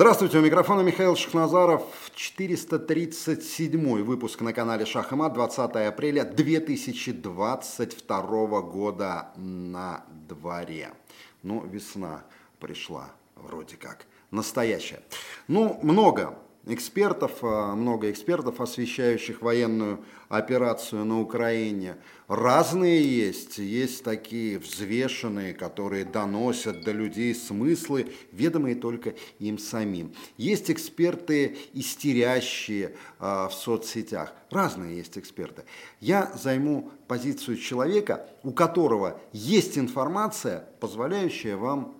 Здравствуйте, у микрофона Михаил Шахназаров, 437 выпуск на канале Шах и Мат, 20 апреля 2022 года на дворе. Ну, весна пришла, вроде как, настоящая. Ну, много экспертов, а, много экспертов, освещающих военную операцию на Украине. Разные есть, есть такие взвешенные, которые доносят до людей смыслы, ведомые только им самим. Есть эксперты истерящие э, в соцсетях, разные есть эксперты. Я займу позицию человека, у которого есть информация, позволяющая вам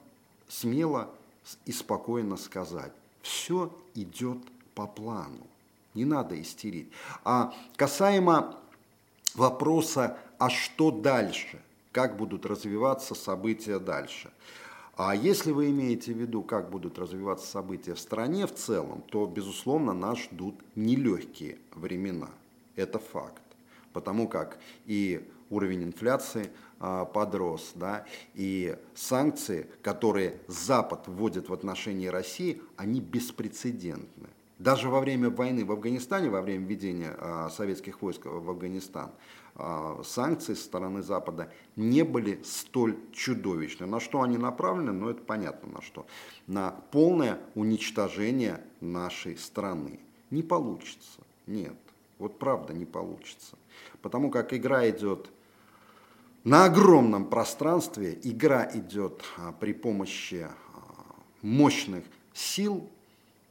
смело и спокойно сказать все идет по плану. Не надо истерить. А касаемо вопроса, а что дальше? Как будут развиваться события дальше? А если вы имеете в виду, как будут развиваться события в стране в целом, то, безусловно, нас ждут нелегкие времена. Это факт. Потому как и уровень инфляции подрос, да, и санкции, которые Запад вводит в отношении России, они беспрецедентны. Даже во время войны в Афганистане, во время введения а, советских войск в Афганистан, а, санкции со стороны Запада не были столь чудовищны. На что они направлены, ну это понятно на что. На полное уничтожение нашей страны. Не получится, нет. Вот правда не получится. Потому как игра идет на огромном пространстве, игра идет а, при помощи а, мощных сил,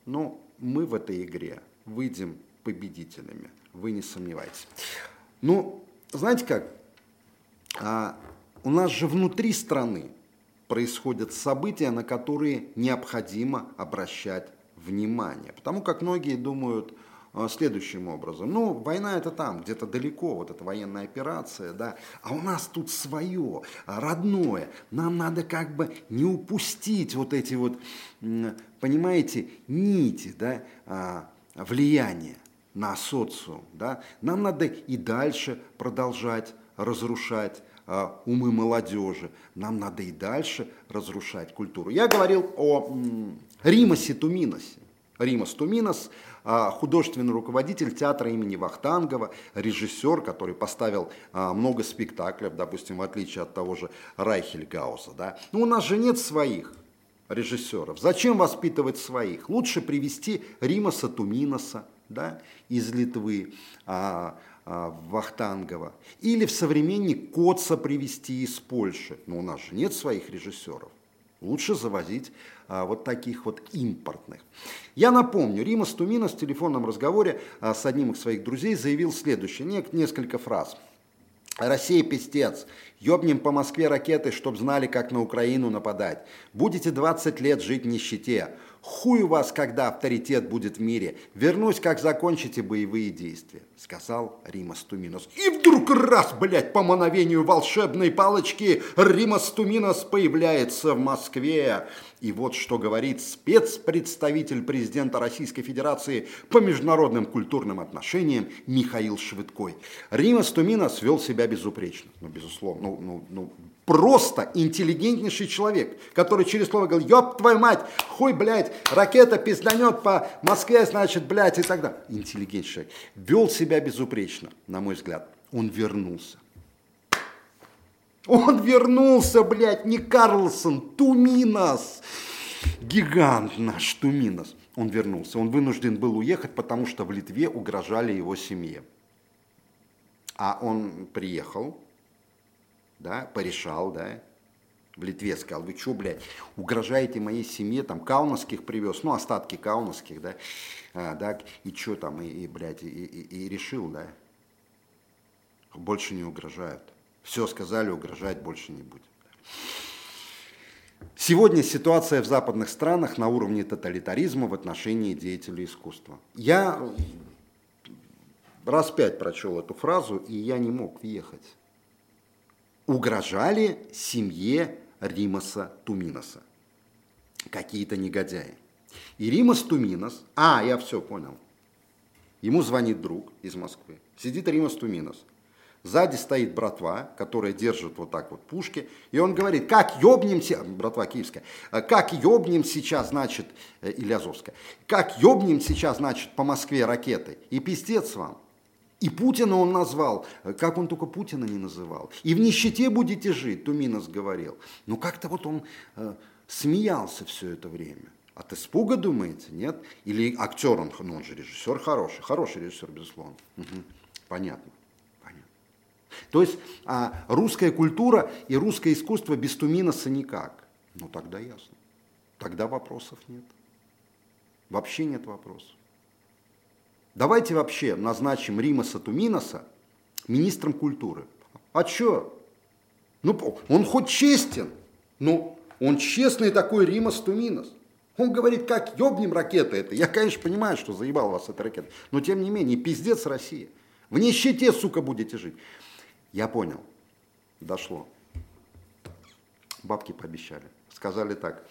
но мы в этой игре выйдем победителями, вы не сомневайтесь. Ну, знаете как, а, у нас же внутри страны происходят события, на которые необходимо обращать внимание. Потому как многие думают, следующим образом. Ну, война это там, где-то далеко, вот эта военная операция, да, а у нас тут свое, родное. Нам надо как бы не упустить вот эти вот, понимаете, нити, да, а, влияния на социум, да. Нам надо и дальше продолжать разрушать а, умы молодежи. Нам надо и дальше разрушать культуру. Я говорил о Римасе Туминосе. Римас Туминос – а, художественный руководитель театра имени Вахтангова, режиссер, который поставил а, много спектаклей, допустим, в отличие от того же Райхельгауза. Да? Но у нас же нет своих режиссеров. Зачем воспитывать своих? Лучше привести Римаса Туминоса да, из Литвы, а, Вахтангова. Или в современник Коца привести из Польши. Но у нас же нет своих режиссеров. Лучше завозить а, вот таких вот импортных. Я напомню, Рима Стумина в телефонном разговоре а, с одним из своих друзей заявил следующее, не, несколько фраз. Россия пиздец. Ёбнем по Москве ракеты, чтоб знали, как на Украину нападать. Будете 20 лет жить в нищете. Хуй вас, когда авторитет будет в мире. Вернусь, как закончите боевые действия, сказал Римас Туминос. И вдруг раз, блядь, по мановению волшебной палочки Римас Туминос появляется в Москве. И вот что говорит спецпредставитель президента Российской Федерации по международным культурным отношениям Михаил Швыдкой. Римас Туминос вел себя безупречно, ну, безусловно, ну, ну, ну, просто интеллигентнейший человек, который через слово говорил, ёб твою мать, хуй, блядь, ракета пизданет по Москве, значит, блядь, и так далее. Интеллигентный человек. Вел себя безупречно, на мой взгляд. Он вернулся. Он вернулся, блядь, не Карлсон, Туминос. Гигант наш Туминос. Он вернулся. Он вынужден был уехать, потому что в Литве угрожали его семье. А он приехал, да, порешал, да, в Литве сказал, вы что, блядь, угрожаете моей семье, там, каунасских привез, ну, остатки каунасских, да, а, да, и что там, и, и блядь, и, и, и решил, да, больше не угрожают. Все сказали, угрожать больше не будет. Сегодня ситуация в западных странах на уровне тоталитаризма в отношении деятелей искусства. Я раз пять прочел эту фразу, и я не мог въехать угрожали семье Римаса Туминоса. Какие-то негодяи. И Римас Туминос, а, я все понял. Ему звонит друг из Москвы. Сидит Римас Туминос. Сзади стоит братва, которая держит вот так вот пушки, и он говорит, как ёбнемся, братва киевская, как ёбнем сейчас, значит, э, или Азовская, как ёбнем сейчас, значит, по Москве ракетой, и пиздец вам. И Путина он назвал, как он только Путина не называл. И в нищете будете жить, Туминос говорил. Но как-то вот он э, смеялся все это время. От испуга, думаете, нет? Или актер он, ну он же режиссер хороший, хороший режиссер, безусловно. Угу. Понятно. То есть а, русская культура и русское искусство без Туминоса никак. Ну тогда ясно. Тогда вопросов нет. Вообще нет вопросов. Давайте вообще назначим Римаса Туминоса министром культуры. А чё? Ну, он хоть честен, но он честный такой Римас Туминос. Он говорит, как ёбнем ракеты это. Я, конечно, понимаю, что заебал вас эта ракета, но тем не менее, пиздец Россия. В нищете, сука, будете жить. Я понял. Дошло. Бабки пообещали. Сказали так.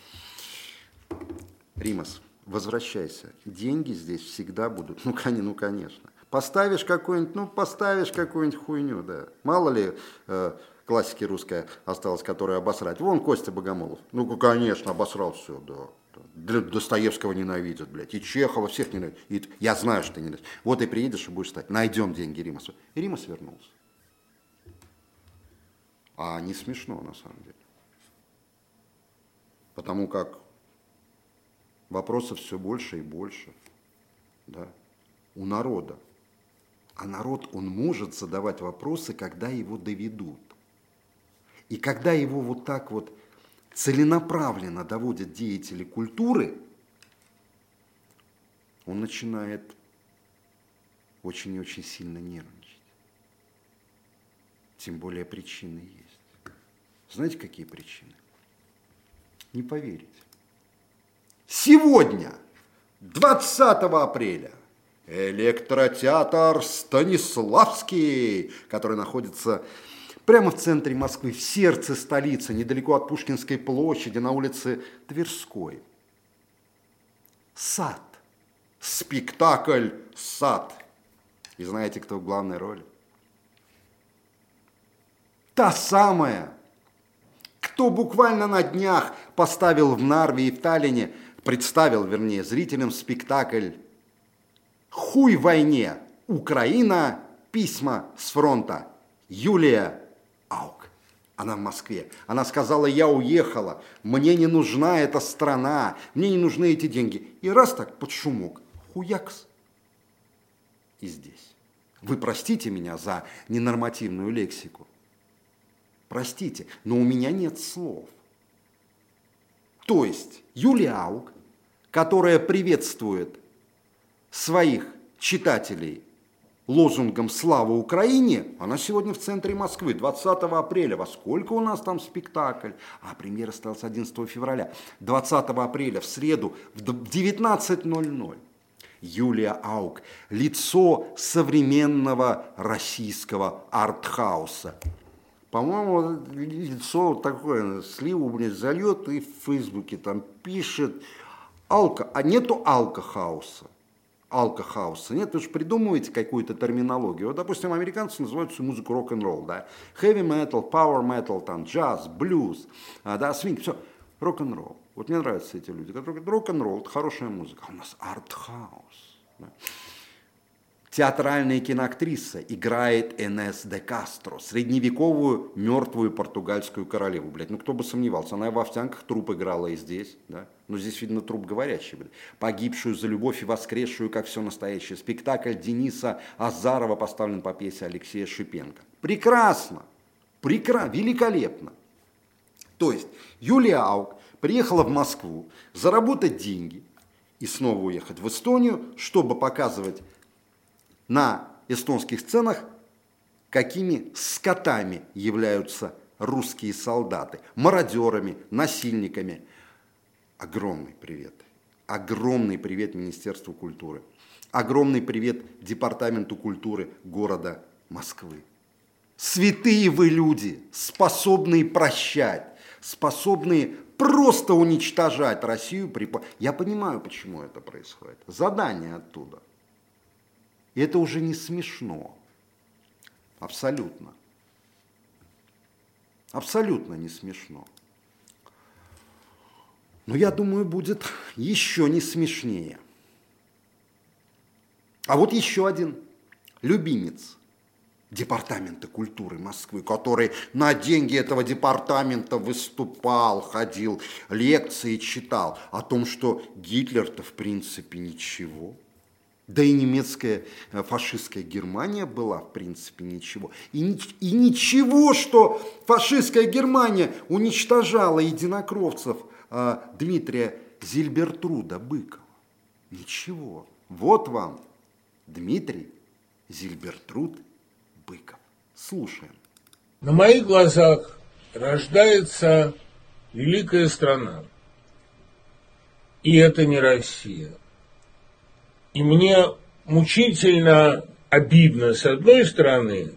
Римас, возвращайся. Деньги здесь всегда будут. Ну, ну конечно. Поставишь какую-нибудь, ну, поставишь какую-нибудь хуйню, да. Мало ли э, классики русская осталась, которую обосрать. Вон Костя Богомолов. Ну, конечно, обосрал все, да. Достоевского ненавидят, блядь, и Чехова всех ненавидят. И я знаю, что ты ненавидишь. Вот и приедешь и будешь стать. Найдем деньги Римасу. И Римас вернулся. А не смешно на самом деле. Потому как вопросов все больше и больше да, у народа. А народ, он может задавать вопросы, когда его доведут. И когда его вот так вот целенаправленно доводят деятели культуры, он начинает очень и очень сильно нервничать. Тем более причины есть. Знаете, какие причины? Не поверите. Сегодня, 20 апреля, электротеатр Станиславский, который находится прямо в центре Москвы, в сердце столицы, недалеко от Пушкинской площади, на улице Тверской. Сад. Спектакль «Сад». И знаете, кто в главной роли? Та самая кто буквально на днях поставил в Нарве и в Таллине, представил, вернее, зрителям спектакль «Хуй войне! Украина! Письма с фронта!» Юлия Аук. Она в Москве. Она сказала, я уехала, мне не нужна эта страна, мне не нужны эти деньги. И раз так, под шумок, хуякс. И здесь. Вы простите меня за ненормативную лексику. Простите, но у меня нет слов. То есть Юлия Аук, которая приветствует своих читателей лозунгом «Слава Украине», она сегодня в центре Москвы, 20 апреля. Во сколько у нас там спектакль? А премьера осталась 11 февраля. 20 апреля, в среду, в 19.00. Юлия Аук, лицо современного российского артхауса. По-моему, лицо такое, сливу, блин, зальет и в Фейсбуке там пишет. Алка, а нету алкохауса. Алкохауса. Нет, вы же придумываете какую-то терминологию. Вот, допустим, американцы называют всю музыку рок-н-ролл, да. Heavy metal, power metal, там, джаз, блюз, а, да, свинг, все. Рок-н-ролл. Вот мне нравятся эти люди, которые говорят, рок-н-ролл, это хорошая музыка. А у нас арт-хаус. Да. Театральная киноактриса играет Инес де Кастро, средневековую мертвую португальскую королеву. Блядь, ну кто бы сомневался, она в «Овсянках» труп играла и здесь, да? Но здесь, видно, труп говорящий. Блядь. Погибшую за любовь и воскресшую, как все настоящее. Спектакль Дениса Азарова поставлен по пьесе Алексея Шипенко. Прекрасно! Прекрасно! Великолепно! То есть Юлия Аук приехала в Москву заработать деньги и снова уехать в Эстонию, чтобы показывать на эстонских сценах, какими скотами являются русские солдаты, мародерами, насильниками. Огромный привет. Огромный привет Министерству культуры. Огромный привет Департаменту культуры города Москвы. Святые вы люди, способные прощать, способные просто уничтожать Россию. При... Я понимаю, почему это происходит. Задание оттуда. И это уже не смешно. Абсолютно. Абсолютно не смешно. Но я думаю, будет еще не смешнее. А вот еще один любимец Департамента культуры Москвы, который на деньги этого департамента выступал, ходил, лекции читал о том, что Гитлер-то в принципе ничего. Да и немецкая э, фашистская Германия была, в принципе, ничего. И, и ничего, что фашистская Германия уничтожала единокровцев э, Дмитрия Зильбертруда Быкова. Ничего. Вот вам Дмитрий Зильбертруд Быков. Слушаем. На моих глазах рождается великая страна. И это не Россия. И мне мучительно обидно с одной стороны,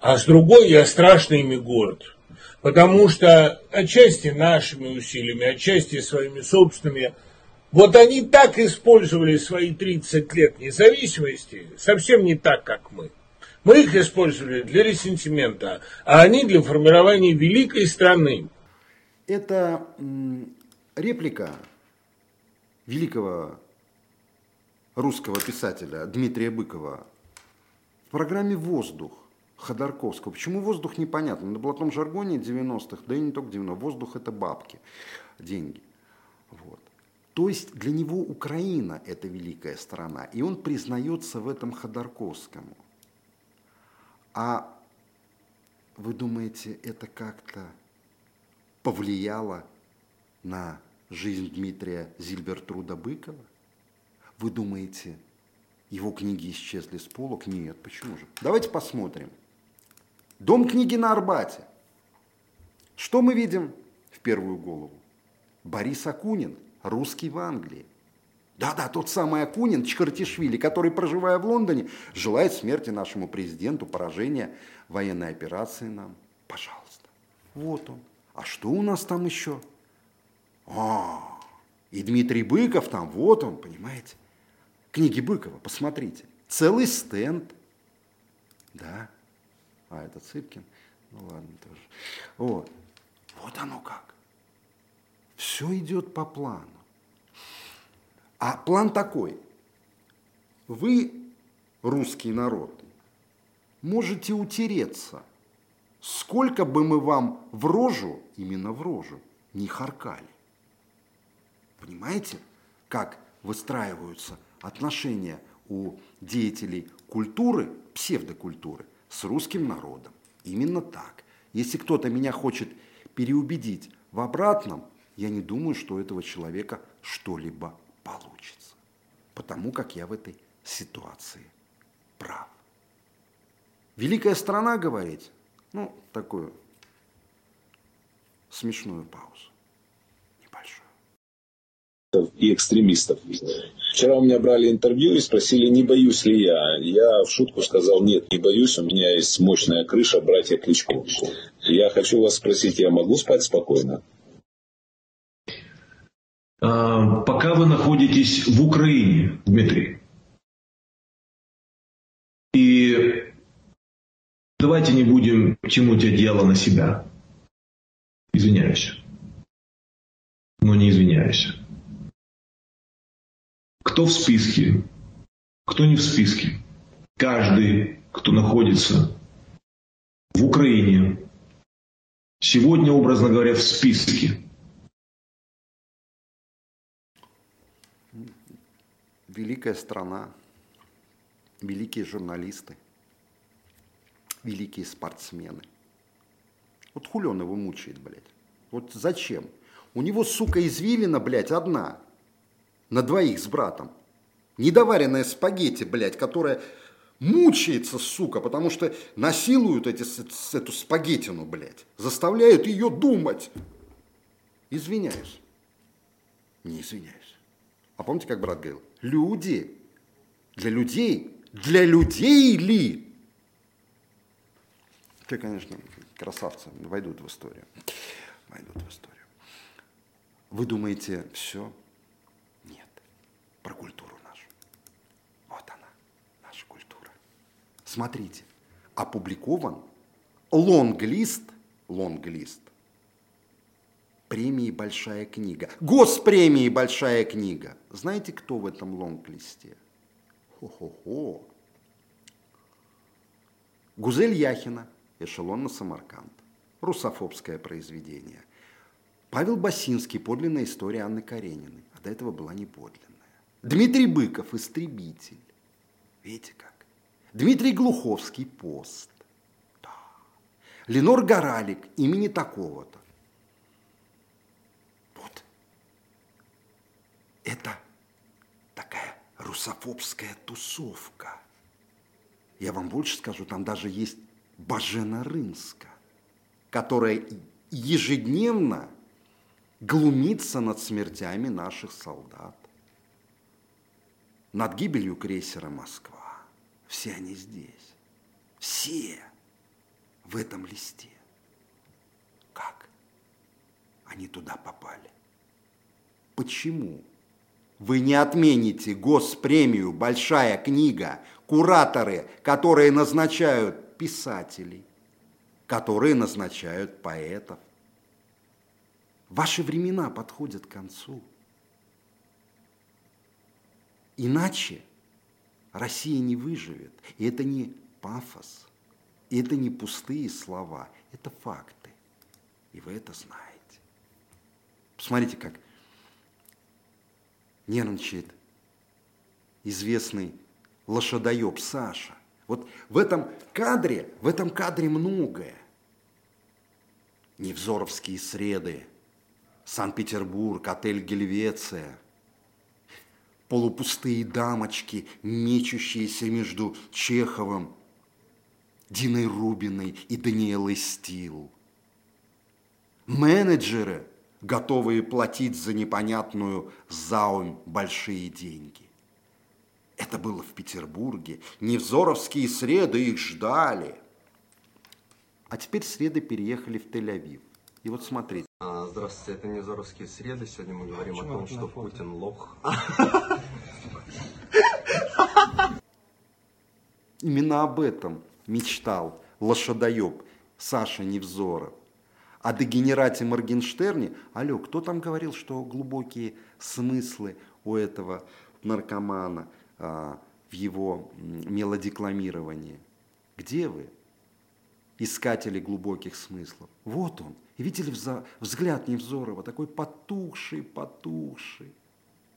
а с другой я страшно ими горд. Потому что отчасти нашими усилиями, отчасти своими собственными, вот они так использовали свои 30 лет независимости, совсем не так, как мы. Мы их использовали для ресентимента, а они для формирования великой страны. Это реплика великого русского писателя Дмитрия Быкова в программе «Воздух» Ходорковского. Почему воздух непонятно? На блатном жаргоне 90-х, да и не только 90-х, воздух это бабки, деньги. Вот. То есть для него Украина – это великая страна, и он признается в этом Ходорковскому. А вы думаете, это как-то повлияло на жизнь Дмитрия Зильбертруда Быкова? Вы думаете, его книги исчезли с полок? Нет, почему же? Давайте посмотрим. Дом книги на Арбате. Что мы видим в первую голову? Борис Акунин, русский в Англии. Да-да, тот самый Акунин, Чкартишвили, который, проживая в Лондоне, желает смерти нашему президенту, поражения военной операции нам. Пожалуйста. Вот он. А что у нас там еще? А, и Дмитрий Быков там, вот он, понимаете? Книги Быкова, посмотрите. Целый стенд. Да. А, это Цыпкин. Ну ладно, тоже. Вот. Вот оно как. Все идет по плану. А план такой. Вы, русский народ, можете утереться, сколько бы мы вам в рожу, именно в рожу, не харкали. Понимаете, как выстраиваются отношения у деятелей культуры, псевдокультуры, с русским народом? Именно так. Если кто-то меня хочет переубедить в обратном, я не думаю, что у этого человека что-либо получится. Потому как я в этой ситуации прав. Великая страна, говорить? Ну, такую смешную паузу. И экстремистов. Вчера у меня брали интервью и спросили, не боюсь ли я. Я в шутку сказал, нет, не боюсь, у меня есть мощная крыша братья Кличко. Я хочу вас спросить, я могу спать спокойно? А, пока вы находитесь в Украине, Дмитрий. И давайте не будем тянуть одеяло на себя. Извиняюсь. Но не извиняюсь. Кто в списке, кто не в списке. Каждый, кто находится в Украине, сегодня, образно говоря, в списке – великая страна, великие журналисты, великие спортсмены. Вот хули он его мучает, блядь? Вот зачем? У него, сука, извилина, блядь, одна. На двоих с братом. Недоваренная спагетти, блядь, которая мучается, сука, потому что насилуют эти, эту спагеттину, блядь. Заставляют ее думать. Извиняюсь. Не извиняюсь. А помните, как брат говорил? Люди. Для людей. Для людей ли? Ты, конечно, красавцы, войдут в историю. Войдут в историю. Вы думаете, все? Про культуру нашу. Вот она, наша культура. Смотрите, опубликован лонглист, лонглист премии «Большая книга». Госпремии «Большая книга». Знаете, кто в этом лонглисте? Хо-хо-хо. Гузель Яхина, «Эшелон на Самарканд». Русофобское произведение. Павел Басинский, подлинная история Анны Карениной. А до этого была не подлинная. Дмитрий Быков, «Истребитель». Видите как? Дмитрий Глуховский, «Пост». Да. Ленор Горалик, имени такого-то. Вот. Это такая русофобская тусовка. Я вам больше скажу, там даже есть Бажена Рынска, которая ежедневно глумится над смертями наших солдат, над гибелью крейсера «Москва». Все они здесь. Все в этом листе. Как они туда попали? Почему вы не отмените госпремию «Большая книга», кураторы, которые назначают писателей, которые назначают поэтов? Ваши времена подходят к концу. Иначе Россия не выживет. И это не пафос, и это не пустые слова, это факты. И вы это знаете. Посмотрите, как нервничает известный лошадоеб Саша. Вот в этом кадре, в этом кадре многое. Невзоровские среды, Санкт-Петербург, отель Гельвеция, полупустые дамочки, мечущиеся между Чеховым, Диной Рубиной и Даниэлой Стил. Менеджеры, готовые платить за непонятную заумь большие деньги. Это было в Петербурге. Невзоровские среды их ждали. А теперь среды переехали в Тель-Авив. И вот смотрите. Здравствуйте, это Невзоровские среды. Сегодня мы говорим о том, что Путин лох. Именно об этом мечтал лошадоеб Саша Невзоров. О дегенерате Моргенштерне, алло, кто там говорил, что глубокие смыслы у этого наркомана а, в его мелодекламировании? Где вы? искатели глубоких смыслов. Вот он. И видели взгляд Невзорова, такой потухший, потухший.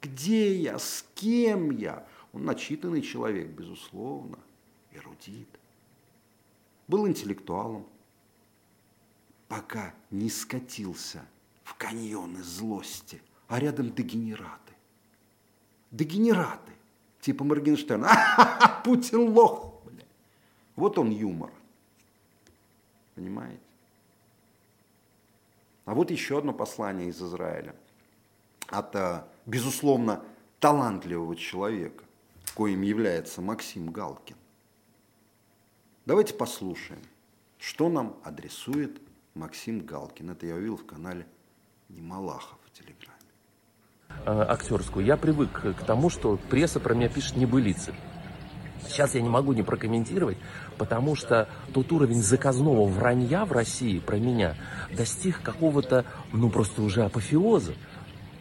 Где я? С кем я? Он начитанный человек, безусловно, эрудит. Был интеллектуалом, пока не скатился в каньоны злости, а рядом дегенераты. Дегенераты, типа Моргенштерна. Путин лох, бля. Вот он юмор. Понимаете? А вот еще одно послание из Израиля от, э, безусловно, талантливого человека, коим является Максим Галкин. Давайте послушаем, что нам адресует Максим Галкин. Это я увидел в канале Немалахов в Телеграме. Э, актерскую. Я привык к тому, что пресса про меня пишет небылицы. Сейчас я не могу не прокомментировать, потому что тот уровень заказного вранья в России про меня достиг какого-то, ну просто уже апофеоза.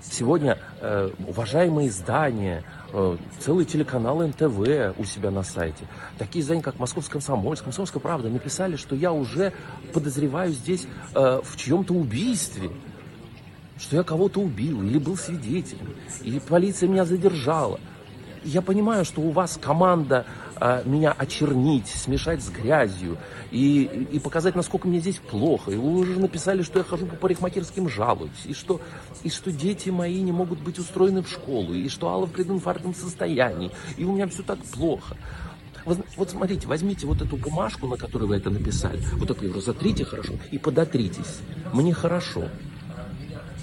Сегодня э, уважаемые издания, э, целый телеканал НТВ у себя на сайте, такие издания, как Московская комсомольская, Комсомольская правда, написали, что я уже подозреваю здесь э, в чьем-то убийстве. Что я кого-то убил или был свидетелем, или полиция меня задержала я понимаю, что у вас команда а, меня очернить, смешать с грязью и, и показать, насколько мне здесь плохо. И вы уже написали, что я хожу по парикмахерским жалуюсь, и что, и что дети мои не могут быть устроены в школу, и что Алла в прединфарктном состоянии, и у меня все так плохо. Вот, смотрите, возьмите вот эту бумажку, на которой вы это написали, вот эту его затрите хорошо и подотритесь. Мне хорошо.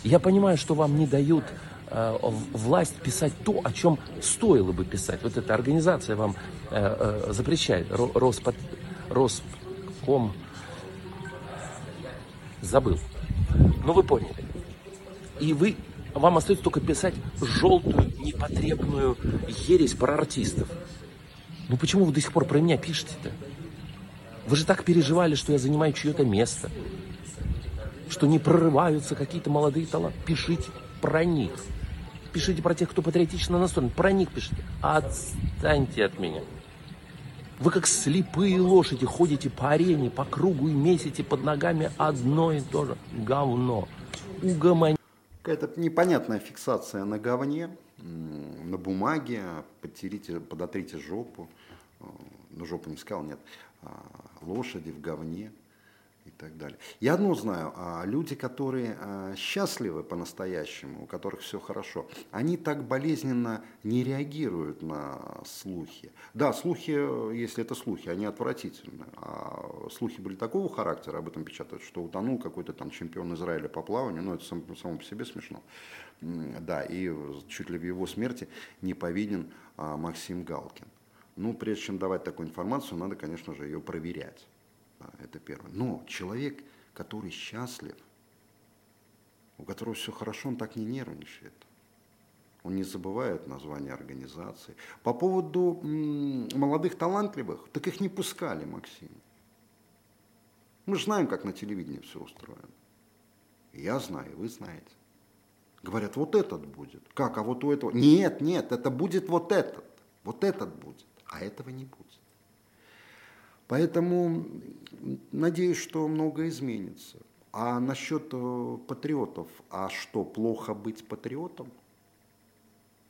Я понимаю, что вам не дают Э, власть писать то, о чем стоило бы писать. Вот эта организация вам э, э, запрещает. Роспод, Роском забыл. Но вы поняли. И вы, вам остается только писать желтую, непотребную ересь про артистов. Ну почему вы до сих пор про меня пишете-то? Вы же так переживали, что я занимаю чье-то место, что не прорываются какие-то молодые таланты. Пишите про них. Пишите про тех, кто патриотично настроен. Про них пишите. Отстаньте от меня. Вы как слепые лошади ходите по арене, по кругу и месите под ногами одно и то же говно. Угомони. Какая-то непонятная фиксация на говне, на бумаге, подтерите, подотрите жопу. Ну, жопу не сказал, нет. А, лошади в говне и так далее. Я одно знаю, а, люди, которые а, счастливы по-настоящему, у которых все хорошо, они так болезненно не реагируют на слухи. Да, слухи, если это слухи, они отвратительны. А слухи были такого характера, об этом печатают, что утонул какой-то там чемпион Израиля по плаванию, ну это само, само по себе смешно. Да, и чуть ли в его смерти не повинен Максим Галкин. Ну, прежде чем давать такую информацию, надо, конечно же, ее проверять. Это первое. Но человек, который счастлив, у которого все хорошо, он так не нервничает. Он не забывает название организации. По поводу молодых талантливых, так их не пускали, Максим. Мы же знаем, как на телевидении все устроено. Я знаю, вы знаете. Говорят, вот этот будет. Как, а вот у этого? Нет, нет, это будет вот этот. Вот этот будет а этого не будет. Поэтому надеюсь, что многое изменится. А насчет э, патриотов, а что, плохо быть патриотом?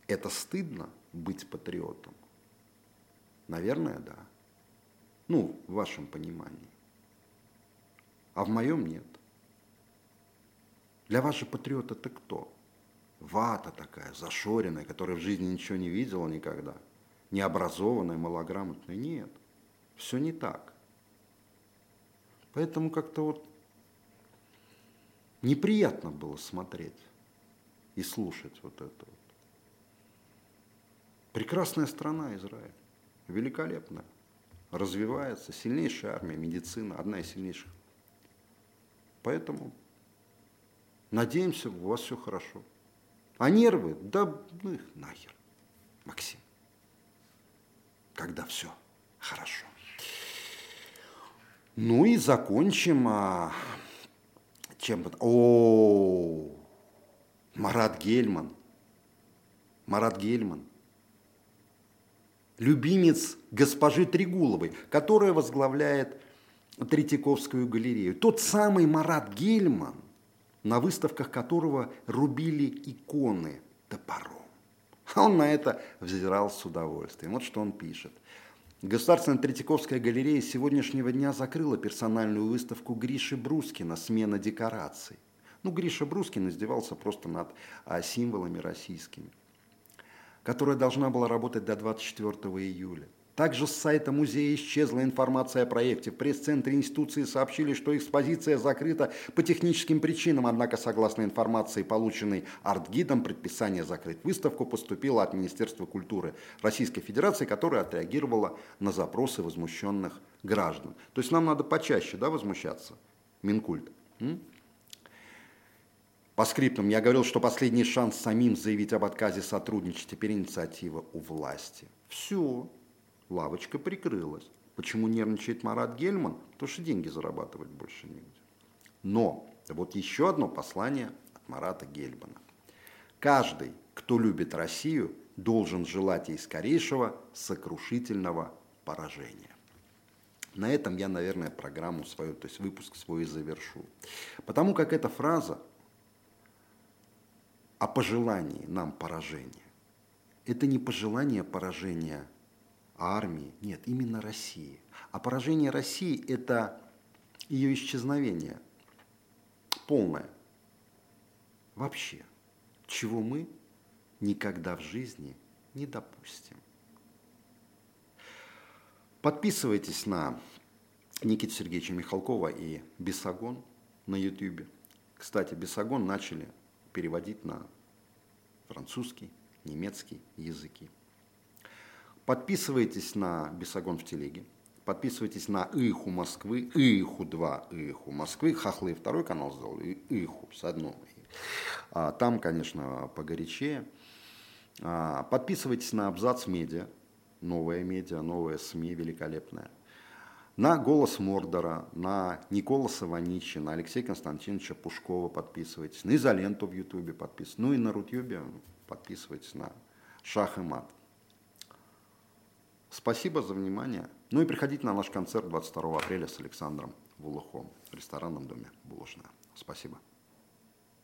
Это стыдно быть патриотом? Наверное, да. Ну, в вашем понимании. А в моем нет. Для вас же патриот это кто? Вата такая, зашоренная, которая в жизни ничего не видела никогда – необразованной, малограмотной. Нет, все не так. Поэтому как-то вот неприятно было смотреть и слушать вот это вот. Прекрасная страна Израиль, великолепная, развивается, сильнейшая армия, медицина, одна из сильнейших. Поэтому надеемся, у вас все хорошо. А нервы, да ну их нахер, Максим когда все хорошо. Ну и закончим а, чем О, Марат Гельман. Марат Гельман. Любимец госпожи Трегуловой, которая возглавляет Третьяковскую галерею. Тот самый Марат Гельман, на выставках которого рубили иконы топором. А он на это взирал с удовольствием. Вот что он пишет. Государственная Третьяковская галерея сегодняшнего дня закрыла персональную выставку Гриши Брускина «Смена декораций». Ну, Гриша Брускин издевался просто над а, символами российскими, которая должна была работать до 24 июля. Также с сайта музея исчезла информация о проекте. В пресс-центре институции сообщили, что экспозиция закрыта по техническим причинам, однако, согласно информации, полученной арт-гидом, предписание закрыть выставку поступило от Министерства культуры Российской Федерации, которое отреагировало на запросы возмущенных граждан. То есть нам надо почаще да, возмущаться, Минкульт. М? По скриптам я говорил, что последний шанс самим заявить об отказе сотрудничать, теперь инициатива у власти. Все лавочка прикрылась. Почему нервничает Марат Гельман? Потому что деньги зарабатывать больше негде. Но вот еще одно послание от Марата Гельмана. Каждый, кто любит Россию, должен желать ей скорейшего сокрушительного поражения. На этом я, наверное, программу свою, то есть выпуск свой завершу. Потому как эта фраза о пожелании нам поражения, это не пожелание поражения армии, нет, именно России. А поражение России – это ее исчезновение полное. Вообще, чего мы никогда в жизни не допустим. Подписывайтесь на Никиту Сергеевича Михалкова и Бесогон на YouTube. Кстати, Бесогон начали переводить на французский, немецкий языки. Подписывайтесь на Бесогон в телеге. Подписывайтесь на Иху Москвы, Иху 2, Иху Москвы. Хохлы второй канал сделал, Иху с одной. А, там, конечно, погорячее. А, подписывайтесь на Абзац Медиа, новая медиа, новая СМИ великолепная. на «Голос Мордора», на Николаса Ваничи, на Алексея Константиновича Пушкова подписывайтесь, на «Изоленту» в Ютубе подписывайтесь, ну и на Рутюбе подписывайтесь на «Шах и мат». Спасибо за внимание. Ну и приходите на наш концерт 22 апреля с Александром Вулухом в ресторанном доме «Булочная». Спасибо.